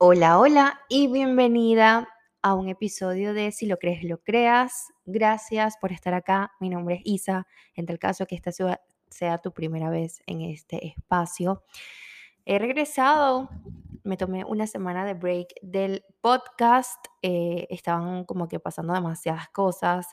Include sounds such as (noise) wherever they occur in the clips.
Hola, hola y bienvenida a un episodio de Si lo crees, lo creas. Gracias por estar acá. Mi nombre es Isa. En tal caso que esta sea tu primera vez en este espacio. He regresado, me tomé una semana de break del podcast. Eh, estaban como que pasando demasiadas cosas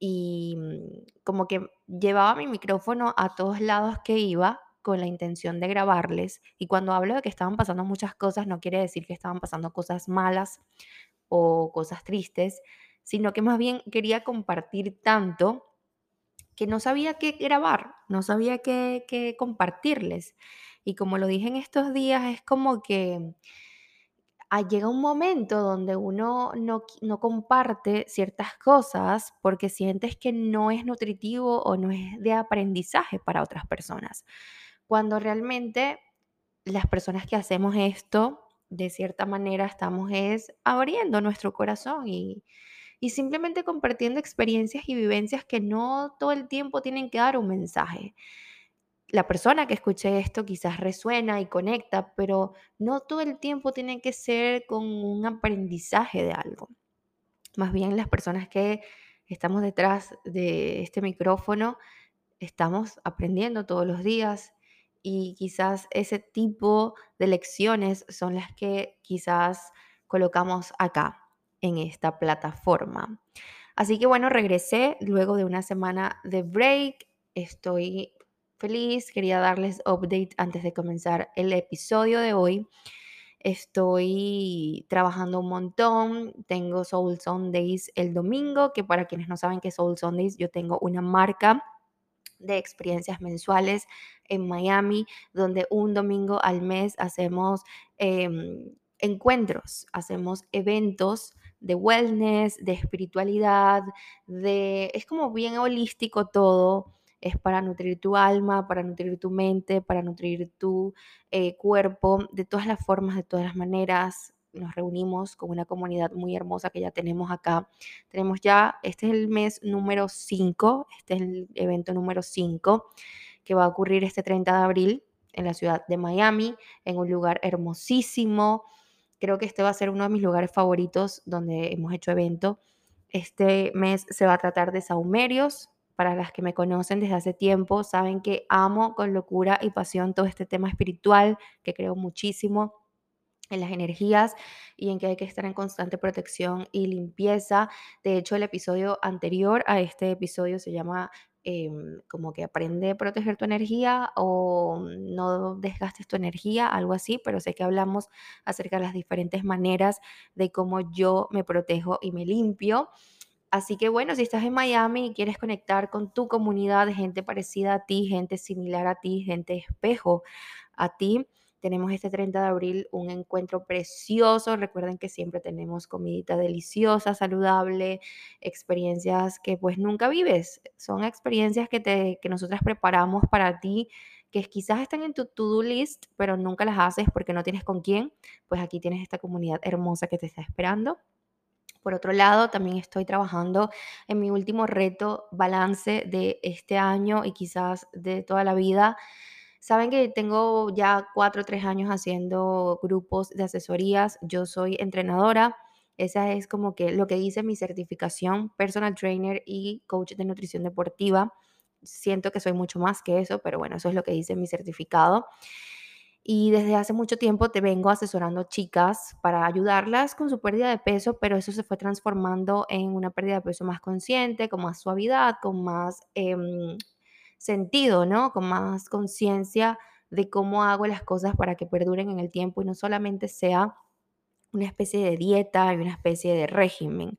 y mm, como que llevaba mi micrófono a todos lados que iba con la intención de grabarles. Y cuando hablo de que estaban pasando muchas cosas, no quiere decir que estaban pasando cosas malas o cosas tristes, sino que más bien quería compartir tanto que no sabía qué grabar, no sabía qué, compartirles. Y como lo dije en estos días, es como que ah, llega un momento donde uno no, no comparte ciertas cosas porque sientes que no es nutritivo o no es de aprendizaje para otras personas cuando realmente las personas que hacemos esto, de cierta manera estamos es abriendo nuestro corazón y, y simplemente compartiendo experiencias y vivencias que no todo el tiempo tienen que dar un mensaje. La persona que escuche esto quizás resuena y conecta, pero no todo el tiempo tiene que ser con un aprendizaje de algo. Más bien las personas que estamos detrás de este micrófono, estamos aprendiendo todos los días y quizás ese tipo de lecciones son las que quizás colocamos acá en esta plataforma. Así que bueno, regresé luego de una semana de break. Estoy feliz, quería darles update antes de comenzar el episodio de hoy. Estoy trabajando un montón. Tengo Soul Sundays el domingo, que para quienes no saben qué es Soul Sundays, yo tengo una marca de experiencias mensuales en Miami, donde un domingo al mes hacemos em, encuentros, hacemos eventos de wellness, de espiritualidad, de... Es como bien holístico todo, es para nutrir tu alma, para nutrir tu mente, para nutrir tu eh, cuerpo, de todas las formas, de todas las maneras, nos reunimos con una comunidad muy hermosa que ya tenemos acá. Tenemos ya, este es el mes número 5, este es el evento número 5 que va a ocurrir este 30 de abril en la ciudad de Miami, en un lugar hermosísimo. Creo que este va a ser uno de mis lugares favoritos donde hemos hecho evento. Este mes se va a tratar de saumerios. Para las que me conocen desde hace tiempo, saben que amo con locura y pasión todo este tema espiritual, que creo muchísimo en las energías y en que hay que estar en constante protección y limpieza. De hecho, el episodio anterior a este episodio se llama em, como que aprende a proteger tu energía o no desgastes tu energía, algo así, pero sé que hablamos acerca de las diferentes maneras de cómo yo me protejo y me limpio. Así que bueno, si estás en Miami y quieres conectar con tu comunidad de gente parecida a ti, gente similar a ti, gente espejo a ti, tenemos este 30 de abril un encuentro precioso. Recuerden que siempre tenemos comidita deliciosa, saludable, experiencias que pues nunca vives. Son experiencias que, te, que nosotras preparamos para ti que quizás están en tu to-do list, pero nunca las haces porque no tienes con quién, pues aquí tienes esta comunidad hermosa que te está esperando. Por otro lado, también estoy trabajando en mi último reto balance de este año y quizás de toda la vida Saben que tengo ya cuatro o tres años haciendo grupos de asesorías. Yo soy entrenadora. Esa es como que lo que dice mi certificación, personal trainer y coach de nutrición deportiva. Siento que soy mucho más que eso, pero bueno, eso es lo que dice mi certificado. Y desde hace mucho tiempo te vengo asesorando chicas para ayudarlas con su pérdida de peso, pero eso se fue transformando en una pérdida de peso más consciente, con más suavidad, con más em, sentido, ¿no? Con más conciencia de cómo hago las cosas para que perduren en el tiempo y no solamente sea una especie de dieta y una especie de régimen.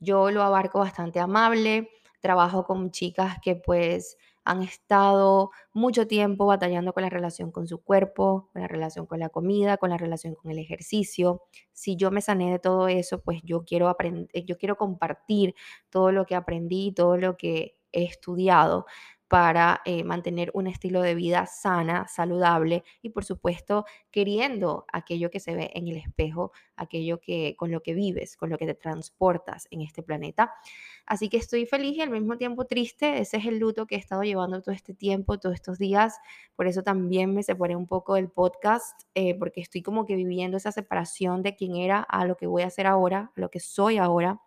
Yo lo abarco bastante amable, trabajo con chicas que pues han estado mucho tiempo batallando con la relación con su cuerpo, con la relación con la comida, con la relación con el ejercicio. Si yo me sané de todo eso, pues yo quiero aprender, yo quiero compartir todo lo que aprendí, todo lo que he estudiado para eh, mantener un estilo de vida sana, saludable y por supuesto queriendo aquello que se ve en el espejo, aquello que con lo que vives, con lo que te transportas en este planeta. Así que estoy feliz y al mismo tiempo triste. Ese es el luto que he estado llevando todo este tiempo, todos estos días. Por eso también me separé un poco del podcast, eh, porque estoy como que viviendo esa separación de quién era a lo que voy a hacer ahora, a lo que soy ahora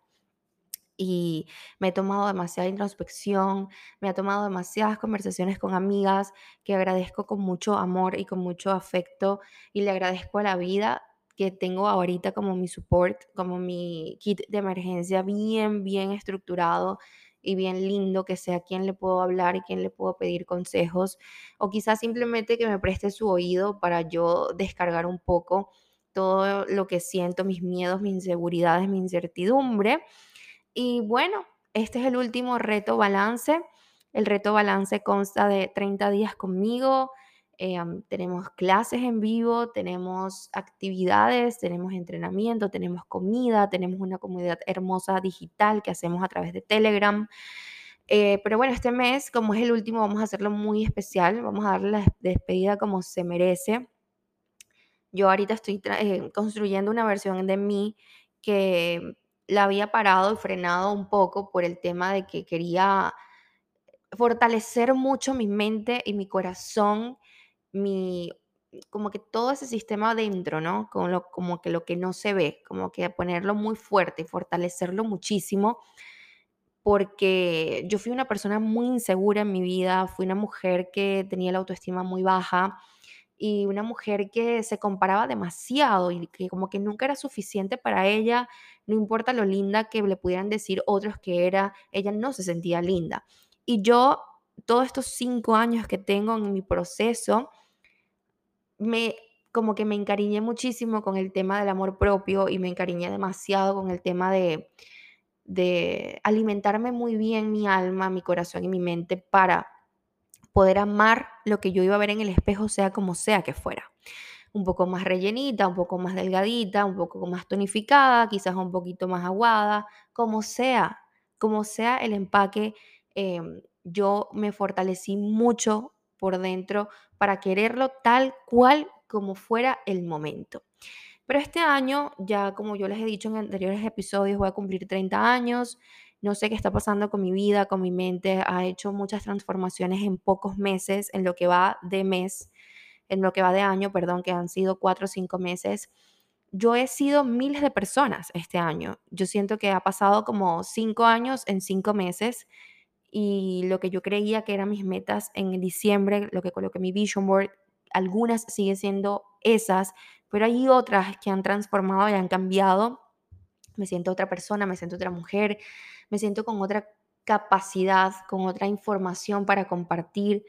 y me he tomado demasiada introspección, me ha tomado demasiadas conversaciones con amigas que agradezco con mucho amor y con mucho afecto y le agradezco a la vida que tengo ahorita como mi support, como mi kit de emergencia bien, bien estructurado y bien lindo, que sea quien le puedo hablar y quien le puedo pedir consejos, o quizás simplemente que me preste su oído para yo descargar un poco todo lo que siento, mis miedos, mis inseguridades, mi incertidumbre y bueno, este es el último reto balance. El reto balance consta de 30 días conmigo. Eh, tenemos clases en vivo, tenemos actividades, tenemos entrenamiento, tenemos comida, tenemos una comunidad hermosa digital que hacemos a través de Telegram. Eh, pero bueno, este mes, como es el último, vamos a hacerlo muy especial. Vamos a darle la despedida como se merece. Yo ahorita estoy eh, construyendo una versión de mí que la había parado y frenado un poco por el tema de que quería fortalecer mucho mi mente y mi corazón, mi como que todo ese sistema adentro, ¿no? Como, lo, como que lo que no se ve, como que ponerlo muy fuerte y fortalecerlo muchísimo, porque yo fui una persona muy insegura en mi vida, fui una mujer que tenía la autoestima muy baja, y una mujer que se comparaba demasiado y que como que nunca era suficiente para ella, no importa lo linda que le pudieran decir otros que era, ella no se sentía linda. Y yo, todos estos cinco años que tengo en mi proceso, me como que me encariñé muchísimo con el tema del amor propio y me encariñé demasiado con el tema de, de alimentarme muy bien mi alma, mi corazón y mi mente para poder amar lo que yo iba a ver en el espejo, sea como sea que fuera. Un poco más rellenita, un poco más delgadita, un poco más tonificada, quizás un poquito más aguada, como sea, como sea el empaque, em, yo me fortalecí mucho por dentro para quererlo tal cual como fuera el momento. Pero este año, ya como yo les he dicho en anteriores episodios, voy a cumplir 30 años no sé qué está pasando con mi vida, con mi mente, ha hecho muchas transformaciones en pocos meses, en lo que va de mes, en lo que va de año, perdón, que han sido cuatro o cinco meses. Yo he sido miles de personas este año. Yo siento que ha pasado como cinco años en cinco meses y lo que yo creía que eran mis metas en diciembre, lo que coloqué mi vision board, algunas siguen siendo esas, pero hay otras que han transformado y han cambiado. Me siento otra persona, me siento otra mujer, me siento con otra capacidad, con otra información para compartir.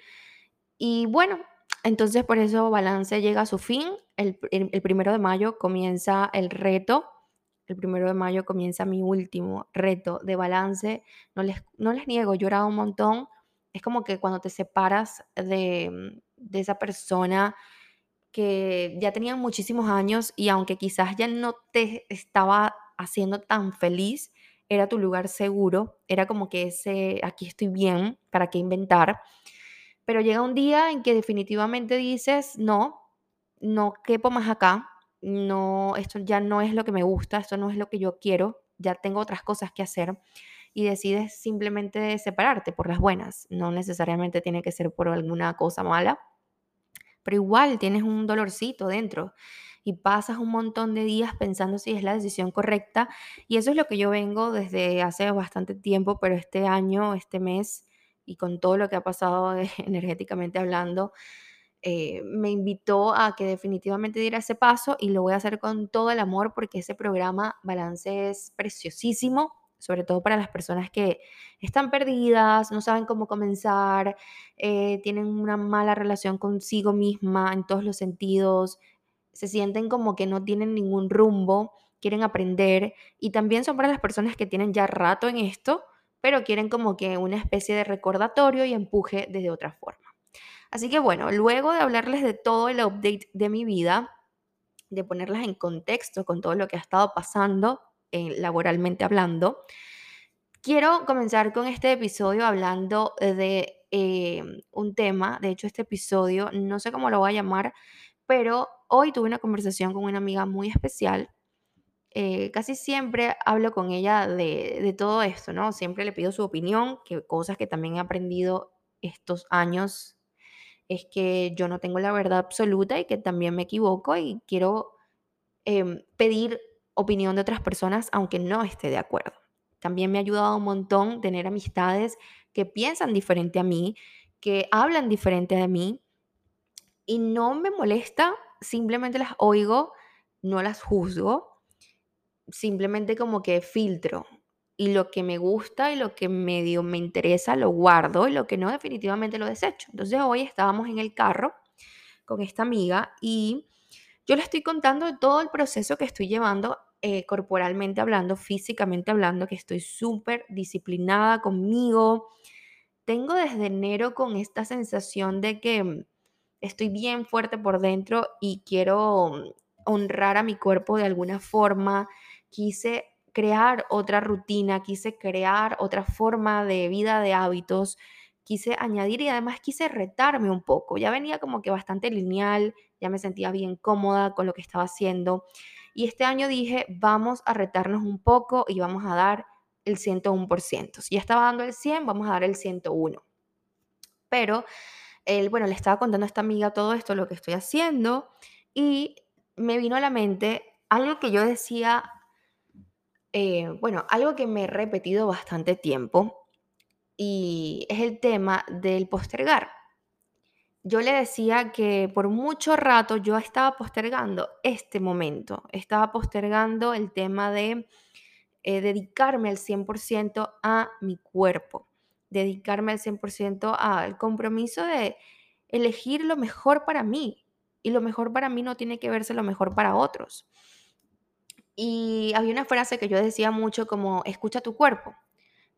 Y bueno, entonces por eso Balance llega a su fin. El, primero de mayo comienza el reto. El primero de mayo comienza mi último reto de balance. No les, no les niego, he llorado un montón. Es como que cuando te separas de, de esa persona que ya tenían muchísimos años y aunque quizás ya no te estaba haciendo tan feliz, era tu lugar seguro, era como que ese, aquí estoy bien, ¿para qué inventar? Pero llega un día en que definitivamente dices, no, no quepo más acá, no, esto ya no es lo que me gusta, esto no es lo que yo quiero, ya tengo otras cosas que hacer y decides simplemente separarte por las buenas, no necesariamente tiene que ser por alguna cosa mala, pero igual tienes un dolorcito dentro y pasas un montón de días pensando si es la decisión correcta. Y eso es lo que yo vengo desde hace bastante tiempo, pero este año, este mes y con todo lo que ha pasado (laughs) energéticamente hablando, eh, me invitó a que definitivamente diera ese paso y lo voy a hacer con todo el amor porque ese programa Balance es preciosísimo, sobre todo para las personas que están perdidas, no saben cómo comenzar, eh, tienen una mala relación consigo misma en todos los sentidos, se sienten como que no tienen ningún rumbo, quieren aprender y también son para las personas que tienen ya rato en esto, pero quieren como que una especie de recordatorio y empuje desde otra forma. Así que bueno, luego de hablarles de todo el update de mi vida, de ponerlas en contexto con todo lo que ha estado pasando eh, laboralmente hablando, quiero comenzar con este episodio hablando de em, un tema, de hecho este episodio, no sé cómo lo voy a llamar, pero hoy tuve una conversación con una amiga muy especial. Eh, casi siempre hablo con ella de, todo esto, ¿no? Siempre le pido su opinión, que cosas que también he aprendido estos años es que yo no tengo la verdad absoluta y que también me equivoco y quiero em, pedir opinión de otras personas aunque no esté de acuerdo. También me ha ayudado un montón tener amistades que piensan diferente a mí, que hablan diferente de mí y no me molesta, simplemente las oigo, no las juzgo, simplemente como que filtro. Y lo que me gusta y lo que medio me interesa lo guardo y lo que no definitivamente lo desecho. Entonces hoy estábamos en el carro con esta amiga y yo le estoy contando todo el proceso que estoy llevando eh, corporalmente hablando, físicamente hablando, que estoy súper disciplinada conmigo. Tengo desde enero con esta sensación de que estoy bien fuerte por dentro y quiero honrar a mi cuerpo de alguna forma. Quise crear otra rutina, quise crear otra forma de vida, de hábitos, quise añadir y además quise retarme un poco. Ya venía como que bastante lineal, ya me sentía bien cómoda con lo que estaba haciendo. Y este año dije, vamos a retarnos un poco y vamos a dar el 101%. Si ya estaba dando el 100, vamos a dar el 101. Pero, él, bueno, le estaba contando a esta amiga todo esto, lo que estoy haciendo, y me vino a la mente algo que yo decía, eh, bueno, algo que me he repetido bastante tiempo, y es el tema del postergar yo le decía que por mucho rato yo estaba postergando este momento, estaba postergando el tema de eh, dedicarme al 100% a mi cuerpo, dedicarme al 100% al compromiso de elegir lo mejor para mí. Y lo mejor para mí no tiene que verse lo mejor para otros. Y había una frase que yo decía mucho como, escucha tu cuerpo,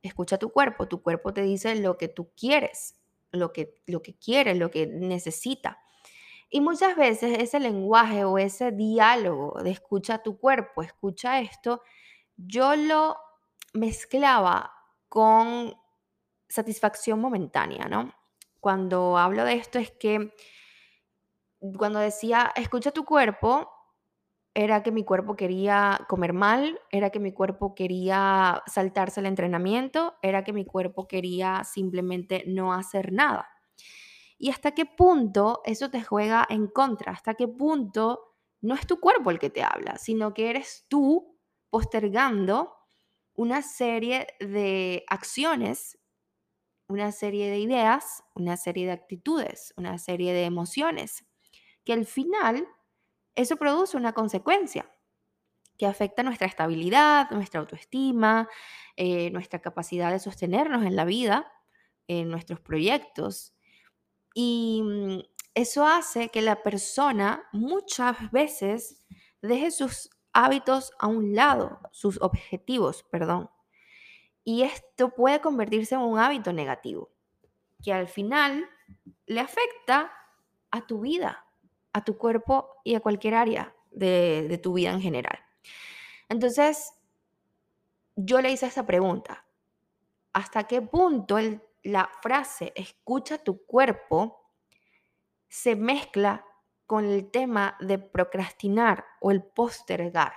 escucha tu cuerpo, tu cuerpo te dice lo que tú quieres, lo que, lo que quiere, lo que necesita. Y muchas veces ese lenguaje o ese diálogo de escucha tu cuerpo, escucha esto, yo lo mezclaba con satisfacción momentánea, ¿no? Cuando hablo de esto es que cuando decía escucha tu cuerpo, era que mi cuerpo quería comer mal, era que mi cuerpo quería saltarse el entrenamiento, era que mi cuerpo quería simplemente no hacer nada. ¿Y hasta qué punto eso te juega en contra? ¿Hasta qué punto no es tu cuerpo el que te habla, sino que eres tú postergando una serie de acciones, una serie de ideas, una serie de actitudes, una serie de emociones, que al final eso produce una consecuencia que afecta nuestra estabilidad, nuestra autoestima, eh, nuestra capacidad de sostenernos en la vida, en nuestros proyectos. Y mm, eso hace que la persona muchas veces deje sus hábitos a un lado, sus objetivos, perdón. Y esto puede convertirse en un hábito negativo, que al final le afecta a tu vida, a tu cuerpo y a cualquier área de, tu vida en general. Entonces, yo le hice esta pregunta. ¿Hasta qué punto la frase escucha tu cuerpo se mezcla con el tema de procrastinar o el postergar?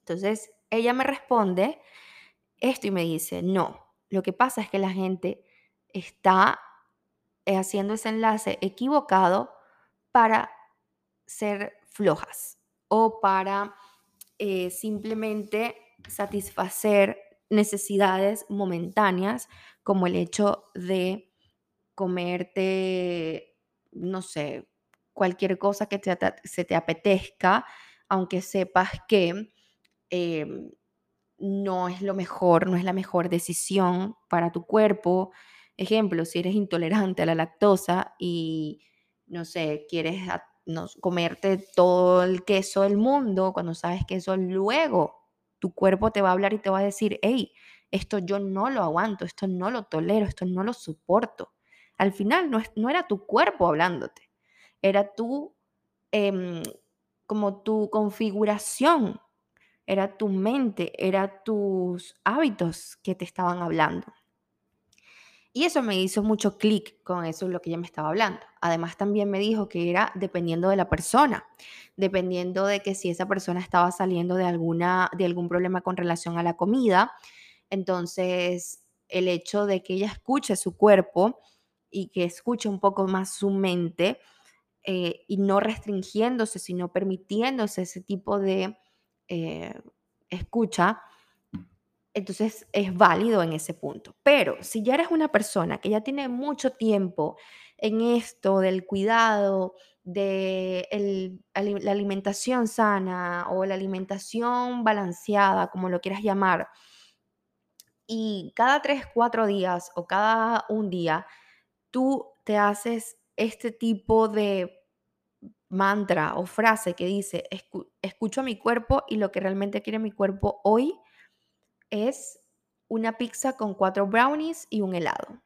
Entonces, ella me responde esto y me dice, no, lo que pasa es que la gente está haciendo ese enlace equivocado para ser flojas o para eh, simplemente satisfacer necesidades momentáneas como el hecho de comerte, no sé, cualquier cosa que se te apetezca, aunque sepas que em, no es lo mejor, no es la mejor decisión para tu cuerpo. Ejemplo, si eres intolerante a la lactosa y no sé, quieres comerte todo el queso del mundo, cuando sabes que eso luego tu cuerpo te va a hablar y te va a decir, hey, esto yo no lo aguanto, esto no lo tolero, esto no lo soporto. Al final no, no era tu cuerpo hablándote, era tú, em, como tu configuración, era tu mente, era tus hábitos que te estaban hablando. Y eso me hizo mucho clic con eso es lo que ella me estaba hablando. Además también me dijo que era dependiendo de la persona, dependiendo de que si esa persona estaba saliendo de alguna de algún problema con relación a la comida, entonces el hecho de que ella escuche su cuerpo y que escuche un poco más su mente eh, y no restringiéndose, sino permitiéndose ese tipo de eh, escucha, entonces es válido en ese punto. Pero si ya eres una persona que ya tiene mucho tiempo en esto del cuidado, de la alimentación sana o la alimentación balanceada, como lo quieras llamar, y cada tres, cuatro días o cada un día, tú te haces este tipo de mantra o frase que dice, escucho a mi cuerpo y lo que realmente quiere mi cuerpo hoy es una pizza con cuatro brownies y un helado.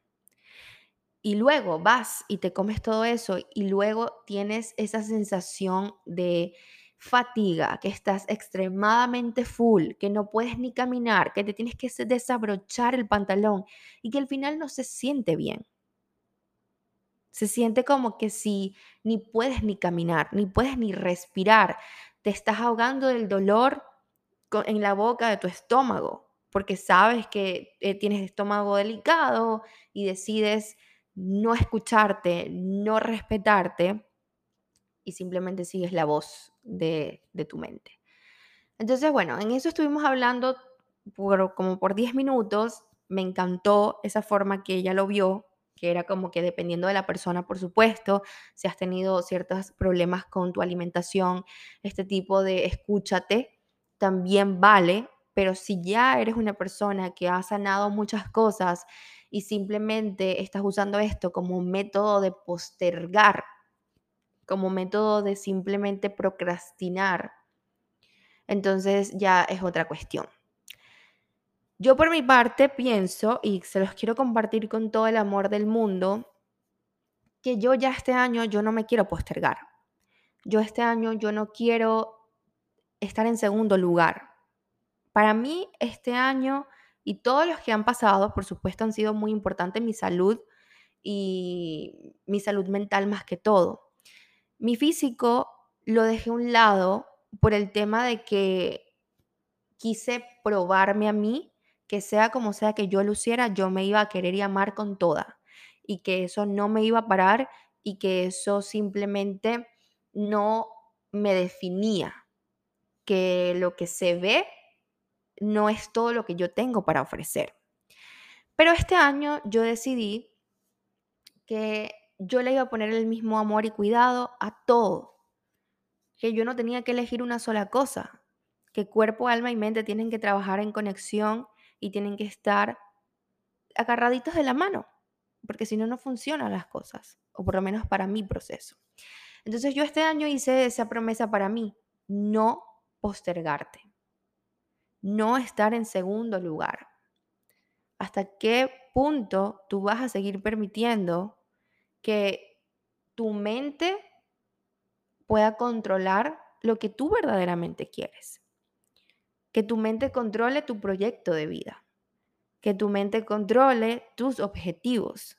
Y luego vas y te comes todo eso y luego tienes esa sensación de fatiga, que estás extremadamente full, que no puedes ni caminar, que te tienes que desabrochar el pantalón y que al final no se siente bien. Se siente como que si ni puedes ni caminar, ni puedes ni respirar, te estás ahogando del dolor en la boca de tu estómago, porque sabes que eh, tienes estómago delicado y decides no escucharte, no respetarte y simplemente sigues la voz de, de tu mente. Entonces, bueno, en eso estuvimos hablando por, como por 10 minutos. Me encantó esa forma que ella lo vio, que era como que dependiendo de la persona, por supuesto, si has tenido ciertos problemas con tu alimentación, este tipo de escúchate también vale, pero si ya eres una persona que ha sanado muchas cosas y simplemente estás usando esto como método de postergar, como método de simplemente procrastinar, entonces ya es otra cuestión. Yo por mi parte pienso, y se los quiero compartir con todo el amor del mundo, que yo ya este año yo no me quiero postergar. Yo este año yo no quiero estar en segundo lugar. Para mí este año y todos los que han pasado, por supuesto, han sido muy importantes mi salud y mi salud mental más que todo. Mi físico lo dejé a un lado por el tema de que quise probarme a mí que sea como sea que yo luciera, yo me iba a querer y amar con toda y que eso no me iba a parar y que eso simplemente no me definía, que lo que se ve no es todo lo que yo tengo para ofrecer. Pero este año yo decidí que yo le iba a poner el mismo amor y cuidado a todo, que yo no tenía que elegir una sola cosa, que cuerpo, alma y mente tienen que trabajar en conexión y tienen que estar agarraditos de la mano, porque si no, no funcionan las cosas, o por lo menos para mi proceso. Entonces yo este año hice esa promesa para mí, no postergarte, no estar en segundo lugar. ¿Hasta qué punto tú vas a seguir permitiendo que tu mente pueda controlar lo que tú verdaderamente quieres? Que tu mente controle tu proyecto de vida que tu mente controle tus objetivos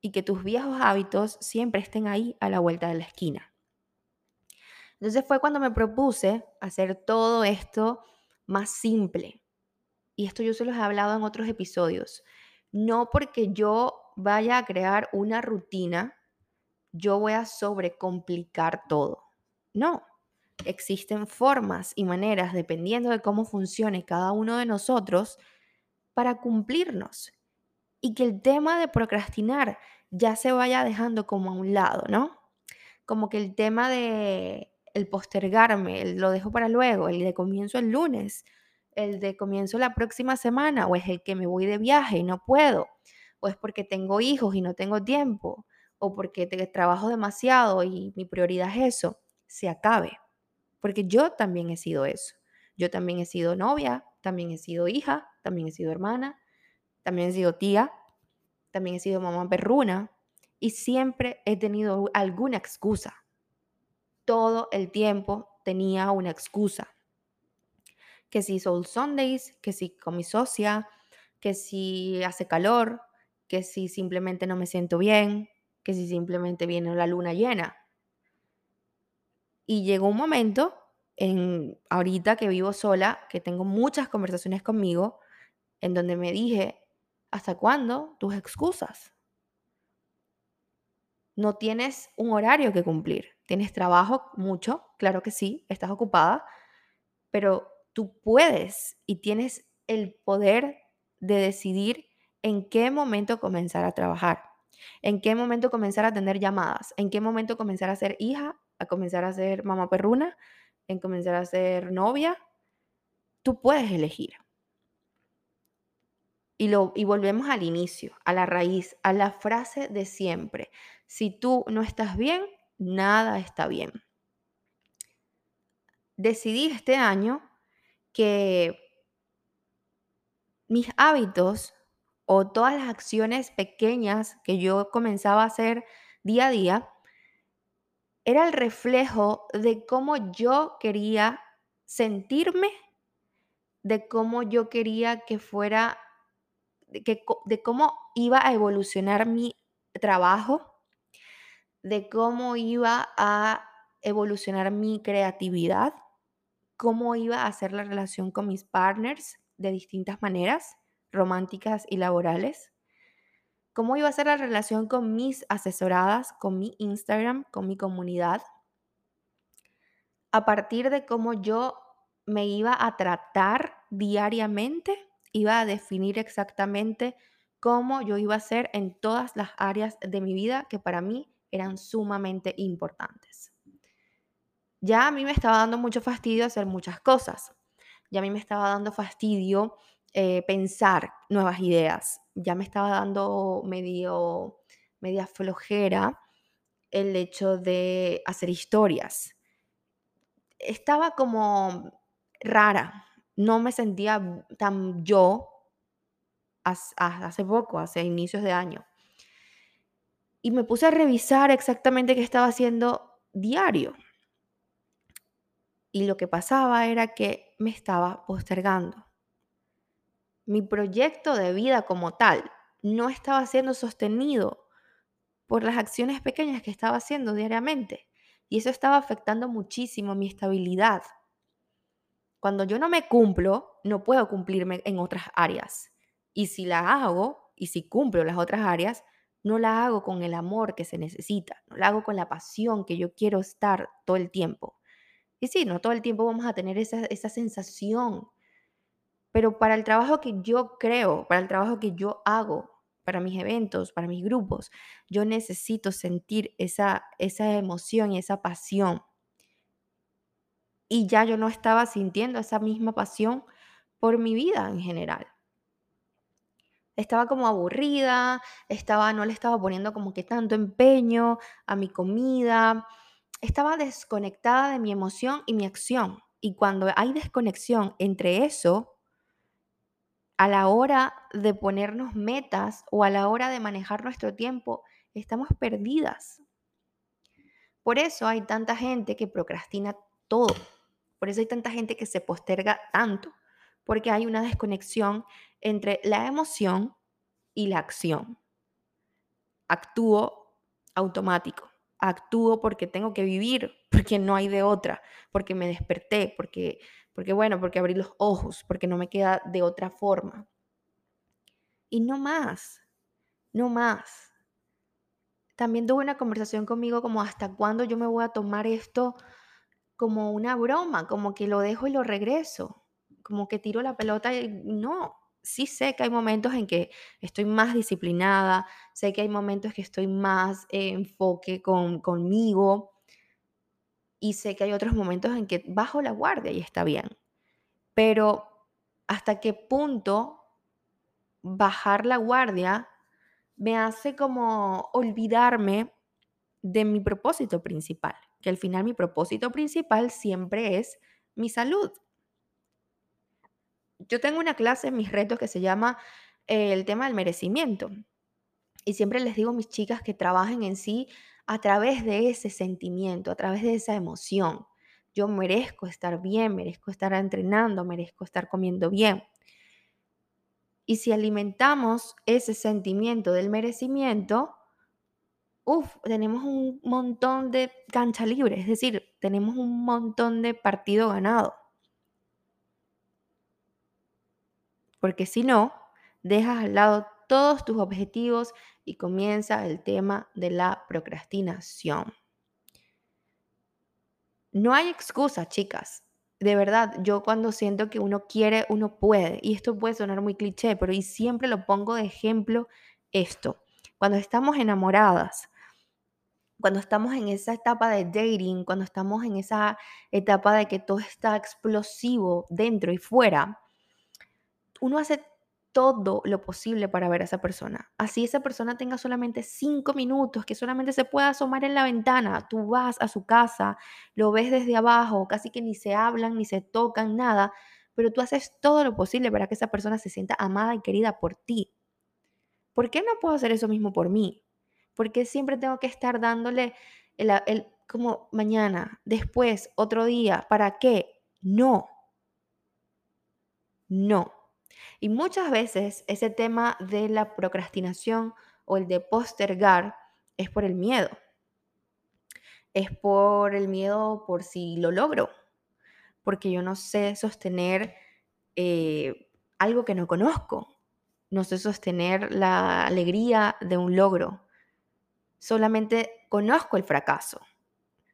y que tus viejos hábitos siempre estén ahí a la vuelta de la esquina. Entonces fue cuando me propuse hacer todo esto más simple. Y esto yo se los he hablado en otros episodios. No porque yo vaya a crear una rutina, yo voy a sobrecomplicar todo. No, existen formas y maneras, dependiendo de cómo funcione cada uno de nosotros, para cumplirnos y que el tema de procrastinar ya se vaya dejando como a un lado, ¿no? Como que el tema de el postergarme, el lo dejo para luego, el de comienzo el lunes, el de comienzo la próxima semana, o es el que me voy de viaje y no puedo, o es porque tengo hijos y no tengo tiempo, o porque te, trabajo demasiado y mi prioridad es eso, se acabe. Porque yo también he sido eso. Yo también he sido novia, también he sido hija, también he sido hermana, también he sido tía, también he sido mamá perruna y siempre he tenido alguna excusa. Todo el tiempo tenía una excusa. Que si Soul Sundays, que si con mi socia, que si hace calor, que si simplemente no me siento bien, que si simplemente viene la luna llena. Y llegó un momento, en ahorita que vivo sola, que tengo muchas conversaciones conmigo, en donde me dije, ¿hasta cuándo tus excusas? No tienes un horario que cumplir. Tienes trabajo mucho, claro que sí, estás ocupada, pero tú puedes y tienes el poder de decidir en qué momento comenzar a trabajar, en qué momento comenzar a tener llamadas, en qué momento comenzar a ser hija, a comenzar a ser mamá perruna, en comenzar a ser novia. Tú puedes elegir. Y, lo, y volvemos al inicio, a la raíz, a la frase de siempre. Si tú no estás bien, nada está bien. Decidí este año que mis hábitos o todas las acciones pequeñas que yo comenzaba a hacer día a día era el reflejo de cómo yo quería sentirme, de cómo yo quería que fuera, de, de cómo iba a evolucionar mi trabajo, de cómo iba a evolucionar mi creatividad, cómo iba a ser la relación con mis partners de distintas maneras, románticas y laborales, cómo iba a ser la relación con mis asesoradas, con mi Instagram, con mi comunidad, a partir de cómo yo me iba a tratar diariamente, iba a definir exactamente cómo yo iba a ser en todas las áreas de mi vida que para mí eran sumamente importantes. Ya a mí me estaba dando mucho fastidio hacer muchas cosas. Ya a mí me estaba dando fastidio eh, pensar nuevas ideas. Ya me estaba dando medio, media flojera el hecho de hacer historias. Estaba como rara. No me sentía tan yo hace poco, hace inicios de año. Y me puse a revisar exactamente qué estaba haciendo diario. Y lo que pasaba era que me estaba postergando. Mi proyecto de vida como tal no estaba siendo sostenido por las acciones pequeñas que estaba haciendo diariamente. Y eso estaba afectando muchísimo mi estabilidad. Cuando yo no me cumplo, no puedo cumplirme en otras áreas. Y si la hago, y si cumplo las otras áreas, no la hago con el amor que se necesita, no la hago con la pasión que yo quiero estar todo el tiempo. Y sí, no todo el tiempo vamos a tener esa, esa sensación, pero para el trabajo que yo creo, para el trabajo que yo hago, para mis eventos, para mis grupos, yo necesito sentir esa, esa emoción y esa pasión. Y ya yo no estaba sintiendo esa misma pasión por mi vida en general. Estaba como aburrida, estaba, no le estaba poniendo como que tanto empeño a mi comida, estaba desconectada de mi emoción y mi acción. Y cuando hay desconexión entre eso, a la hora de ponernos metas o a la hora de manejar nuestro tiempo, estamos perdidas. Por eso hay tanta gente que procrastina todo. Por eso hay tanta gente que se posterga tanto. Porque hay una desconexión entre la emoción y la acción. Actúo automático actúo porque tengo que vivir, (laughs) porque no hay de otra, porque me desperté, porque, porque bueno, porque abrí los ojos, porque no me queda de otra forma. Y no más, no más. También tuve una conversación conmigo como hasta cuándo yo me voy a tomar esto como una broma, como que lo dejo y lo regreso, como que tiro la pelota y no, sí sé que hay momentos en que estoy más disciplinada, sé que hay momentos que estoy más en enfoque con, conmigo y sé que hay otros momentos en que bajo la guardia y está bien. Pero hasta qué punto bajar la guardia me hace como olvidarme de mi propósito principal, que al final mi propósito principal siempre es mi salud yo tengo una clase en mis retos que se llama eh, el tema del merecimiento. Y siempre les digo a mis chicas que trabajen en sí a través de ese sentimiento, a través de esa emoción. Yo merezco estar bien, merezco estar entrenando, merezco estar comiendo bien. Y si alimentamos ese sentimiento del merecimiento, uff, tenemos un montón de cancha libre, es decir, tenemos un montón de partido ganado. Porque si no, dejas al lado todos tus objetivos y comienza el tema de la procrastinación. No hay excusa, chicas. De verdad, yo cuando siento que uno quiere, uno puede. Y esto puede sonar muy cliché, pero y siempre lo pongo de ejemplo esto. Cuando estamos enamoradas, cuando estamos en esa etapa de dating, cuando estamos en esa etapa de que todo está explosivo dentro y fuera, uno hace todo lo posible para ver a esa persona. Así esa persona tenga solamente cinco minutos, que solamente se pueda asomar en la ventana. Tú vas a su casa, lo ves desde abajo, casi que ni se hablan, ni se tocan, nada, pero tú haces todo lo posible para que esa persona se sienta amada y querida por ti. ¿Por qué no puedo hacer eso mismo por mí? ¿Por qué siempre tengo que estar dándole el, el como mañana, después, otro día? ¿Para qué? No. No. Y muchas veces ese tema de la procrastinación o el de postergar es por el miedo. Es por el miedo por si lo logro. Porque yo no sé sostener eh, algo que no conozco. No sé sostener la alegría de un logro. Solamente conozco el fracaso.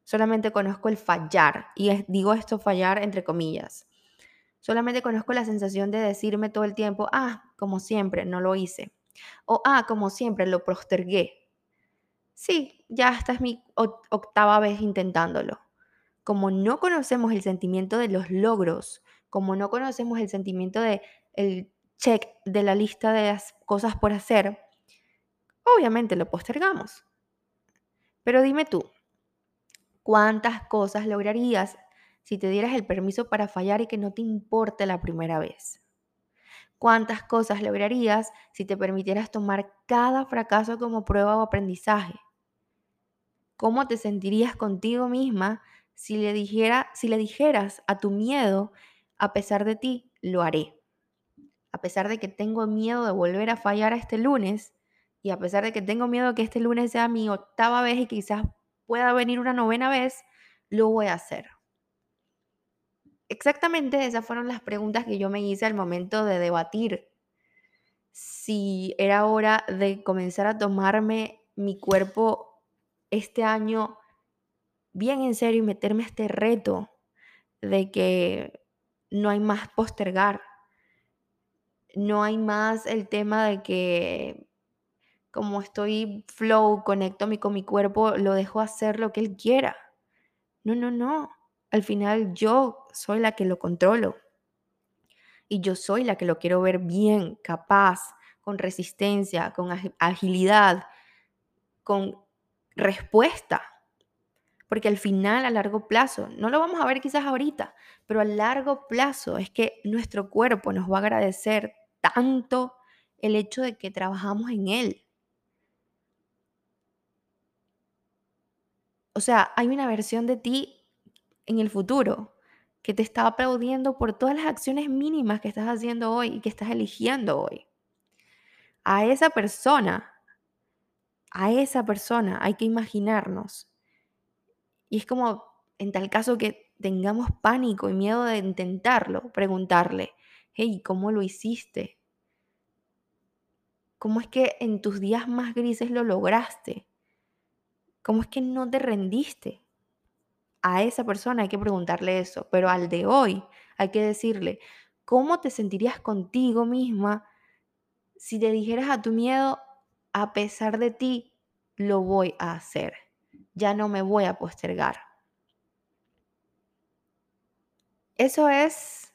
Solamente conozco el fallar. Y digo esto fallar entre comillas Solamente conozco la sensación de decirme todo el tiempo, ah, como siempre, no lo hice. O, ah, como siempre, lo postergué. Sí, ya esta es mi octava vez intentándolo. Como no conocemos el sentimiento de los logros, como no conocemos el sentimiento de el check de la lista de las cosas por hacer, obviamente lo postergamos. Pero dime tú, ¿cuántas cosas lograrías si te dieras el permiso para fallar y que no te importe la primera vez? ¿Cuántas cosas lograrías si te permitieras tomar cada fracaso como prueba o aprendizaje? ¿Cómo te sentirías contigo misma si le, si le dijeras a tu miedo, a pesar de ti, lo haré? A pesar de que tengo miedo de volver a fallar a este lunes y a pesar de que tengo miedo que este lunes sea mi octava vez y quizás pueda venir una novena vez, lo voy a hacer. Exactamente esas fueron las preguntas que yo me hice al momento de debatir si era hora de comenzar a tomarme mi cuerpo este año bien en serio y meterme a este reto de que no hay más postergar. No hay más el tema de que como estoy flow, conecto con mi cuerpo, lo dejo hacer lo que él quiera. No, no, no. Al final yo soy la que lo controlo. Y yo soy la que lo quiero ver bien, capaz, con resistencia, con agilidad, con respuesta. Porque al final, a largo plazo, no lo vamos a ver quizás ahorita, pero a largo plazo es que nuestro cuerpo nos va a agradecer tanto el hecho de que trabajamos en él. O sea, hay una versión de ti en el futuro, que te está aplaudiendo por todas las acciones mínimas que estás haciendo hoy y que estás eligiendo hoy. A esa persona, a esa persona hay que imaginarnos. Y es como, en tal caso que tengamos pánico y miedo de intentarlo, preguntarle, hey, ¿cómo lo hiciste? ¿Cómo es que en tus días más grises lo lograste? ¿Cómo es que no te rendiste? a esa persona hay que preguntarle eso, pero al de hoy hay que decirle, ¿cómo te sentirías contigo misma si te dijeras a tu miedo, a pesar de ti, lo voy a hacer? Ya no me voy a postergar. Eso es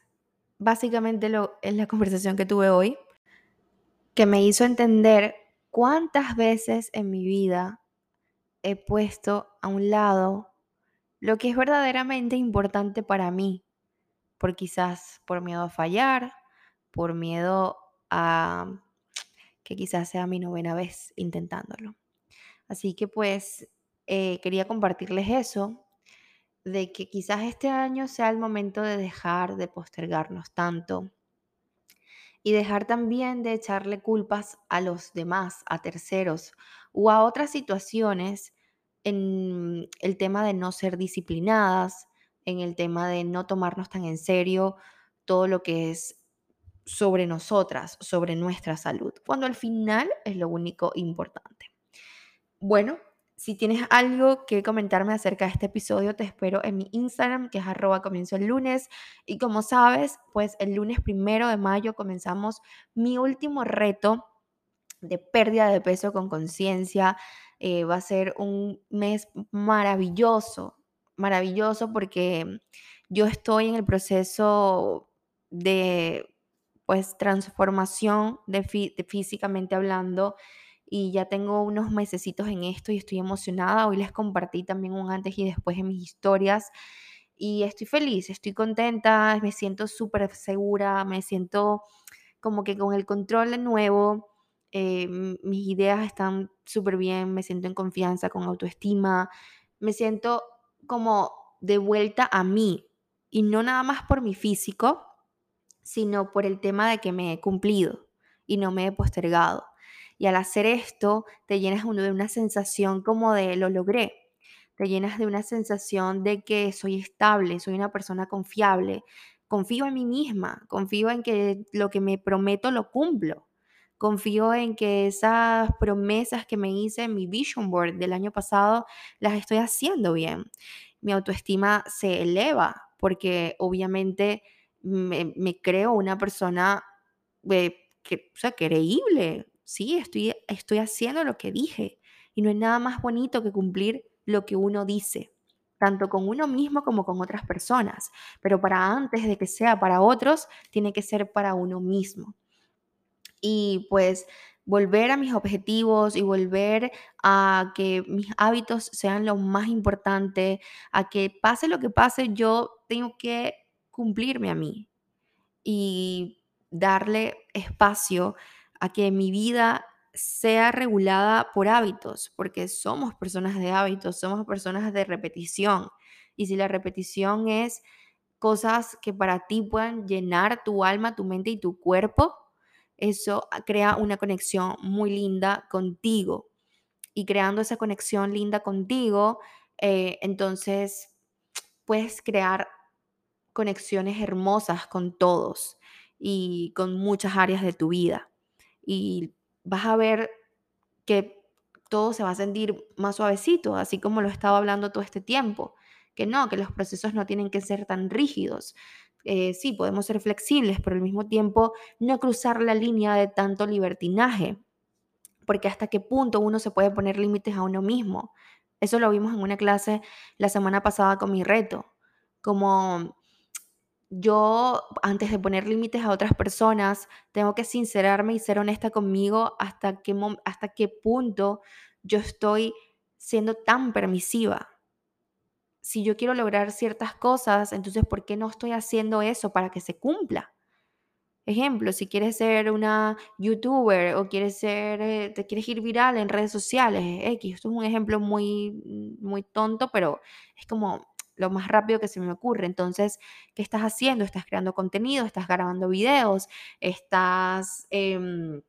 básicamente lo, es la conversación que tuve hoy, que me hizo entender cuántas veces en mi vida he puesto a un lado lo que es verdaderamente importante para mí, por quizás por miedo a fallar, por miedo a que quizás sea mi novena vez intentándolo. Así que pues eh, quería compartirles eso, de que quizás este año sea el momento de dejar de postergarnos tanto y dejar también de echarle culpas a los demás, a terceros o a otras situaciones en el tema de no ser disciplinadas, en el tema de no tomarnos tan en serio todo lo que es sobre nosotras, sobre nuestra salud, cuando al final es lo único importante. Bueno, si tienes algo que comentarme acerca de este episodio, te espero en mi Instagram, que es arroba el lunes. Y como sabes, pues el lunes primero de mayo comenzamos mi último reto de pérdida de peso con conciencia. Eh, va a ser un mes maravilloso, maravilloso porque yo estoy en el proceso de pues transformación de, físicamente hablando y ya tengo unos mesecitos en esto y estoy emocionada. Hoy les compartí también un antes y después en mis historias y estoy feliz, estoy contenta, me siento súper segura, me siento como que con el control de nuevo, eh, mis ideas están súper bien, me siento en confianza, con autoestima, me siento como de vuelta a mí y no nada más por mi físico, sino por el tema de que me he cumplido y no me he postergado. Y al hacer esto, te llenas de una sensación como de lo logré. Te llenas de una sensación de que soy estable, soy una persona confiable. Confío en mí misma, confío en que lo que me prometo lo cumplo. Confío en que esas promesas que me hice en mi vision board del año pasado las estoy haciendo bien. Mi autoestima se eleva porque obviamente me, creo una persona eh, que, o sea, creíble, sí, estoy, estoy haciendo lo que dije. Y no hay nada más bonito que cumplir lo que uno dice, tanto con uno mismo como con otras personas. Pero para antes de que sea para otros, tiene que ser para uno mismo. Y pues volver a mis objetivos y volver a que mis hábitos sean lo más importante, a que pase lo que pase, yo tengo que cumplirme a mí y darle espacio a que mi vida sea regulada por hábitos, porque somos personas de hábitos, somos personas de repetición. Y si la repetición es cosas que para ti puedan llenar tu alma, tu mente y tu cuerpo, eso crea una conexión muy linda contigo. Y creando esa conexión linda contigo, eh, entonces puedes crear conexiones hermosas con todos y con muchas áreas de tu vida. Y vas a ver que todo se va a sentir más suavecito, así como lo he estado hablando todo este tiempo. Que no, que los procesos no tienen que ser tan rígidos. Eh, sí, podemos ser flexibles, pero al mismo tiempo no cruzar la línea de tanto libertinaje. Porque hasta qué punto uno se puede poner límites a uno mismo. Eso lo vimos en una clase la semana pasada con mi reto. Como yo, antes de poner límites a otras personas, tengo que sincerarme y ser honesta conmigo hasta qué, hasta qué punto yo estoy siendo tan permisiva. Si yo quiero lograr ciertas cosas, entonces, ¿por qué no estoy haciendo eso para que se cumpla? Ejemplo, si quieres ser una youtuber o quieres ser, eh, te quieres ir viral en redes sociales, X, esto es un ejemplo muy, muy tonto, pero es como lo más rápido que se me ocurre. Entonces, ¿qué estás haciendo? Estás creando contenido, estás grabando videos, estás em,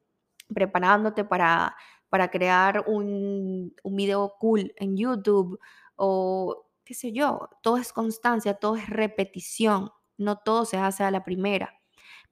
preparándote para, para crear un, un video cool en YouTube o qué sé yo. Todo es constancia, todo es repetición, no todo se hace a la primera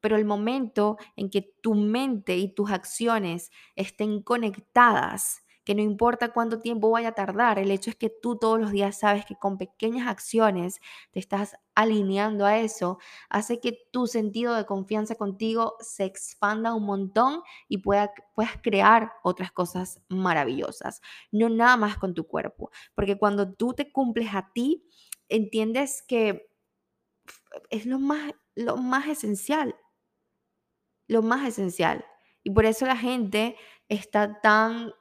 pero el momento en que tu mente y tus acciones estén conectadas que no importa cuánto tiempo vaya a tardar, el hecho es que tú todos los días sabes que con pequeñas acciones te estás alineando a eso, hace que tu sentido de confianza contigo se expanda un montón y pueda, puedas crear otras cosas maravillosas, no nada más con tu cuerpo, porque cuando tú te cumples a ti, entiendes que es lo más, lo más esencial, lo más esencial. Y por eso la gente está tan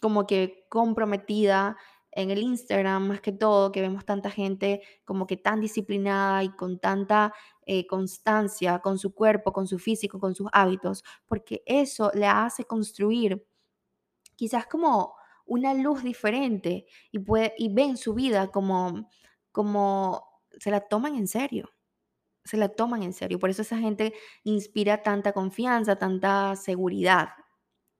como que comprometida en el Instagram más que todo, que vemos tanta gente como que tan disciplinada y con tanta eh, constancia con su cuerpo, con su físico, con sus hábitos, porque eso le hace construir quizás como una luz diferente y, puede, y ven su vida como, como se la toman en serio se la toman en serio. Por eso esa gente inspira tanta confianza, tanta seguridad.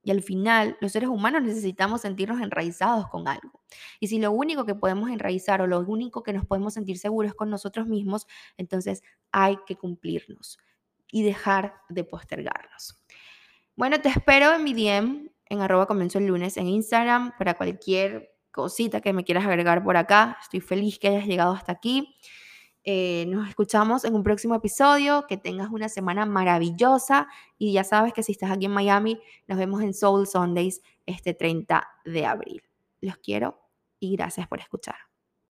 Y al final, los seres humanos necesitamos sentirnos enraizados con algo. Y si lo único que podemos enraizar o lo único que nos podemos sentir seguros es con nosotros mismos, entonces hay que cumplirnos y dejar de postergarnos. Bueno, te espero en mi DM, en arroba comienzo el lunes, en Instagram, para cualquier cosita que me quieras agregar por acá. Estoy feliz que hayas llegado hasta aquí. Eh, nos escuchamos en un próximo episodio. Que tengas una semana maravillosa. Y ya sabes que si estás aquí en Miami, nos vemos en Soul Sundays este 30 de abril. Los quiero y gracias por escuchar.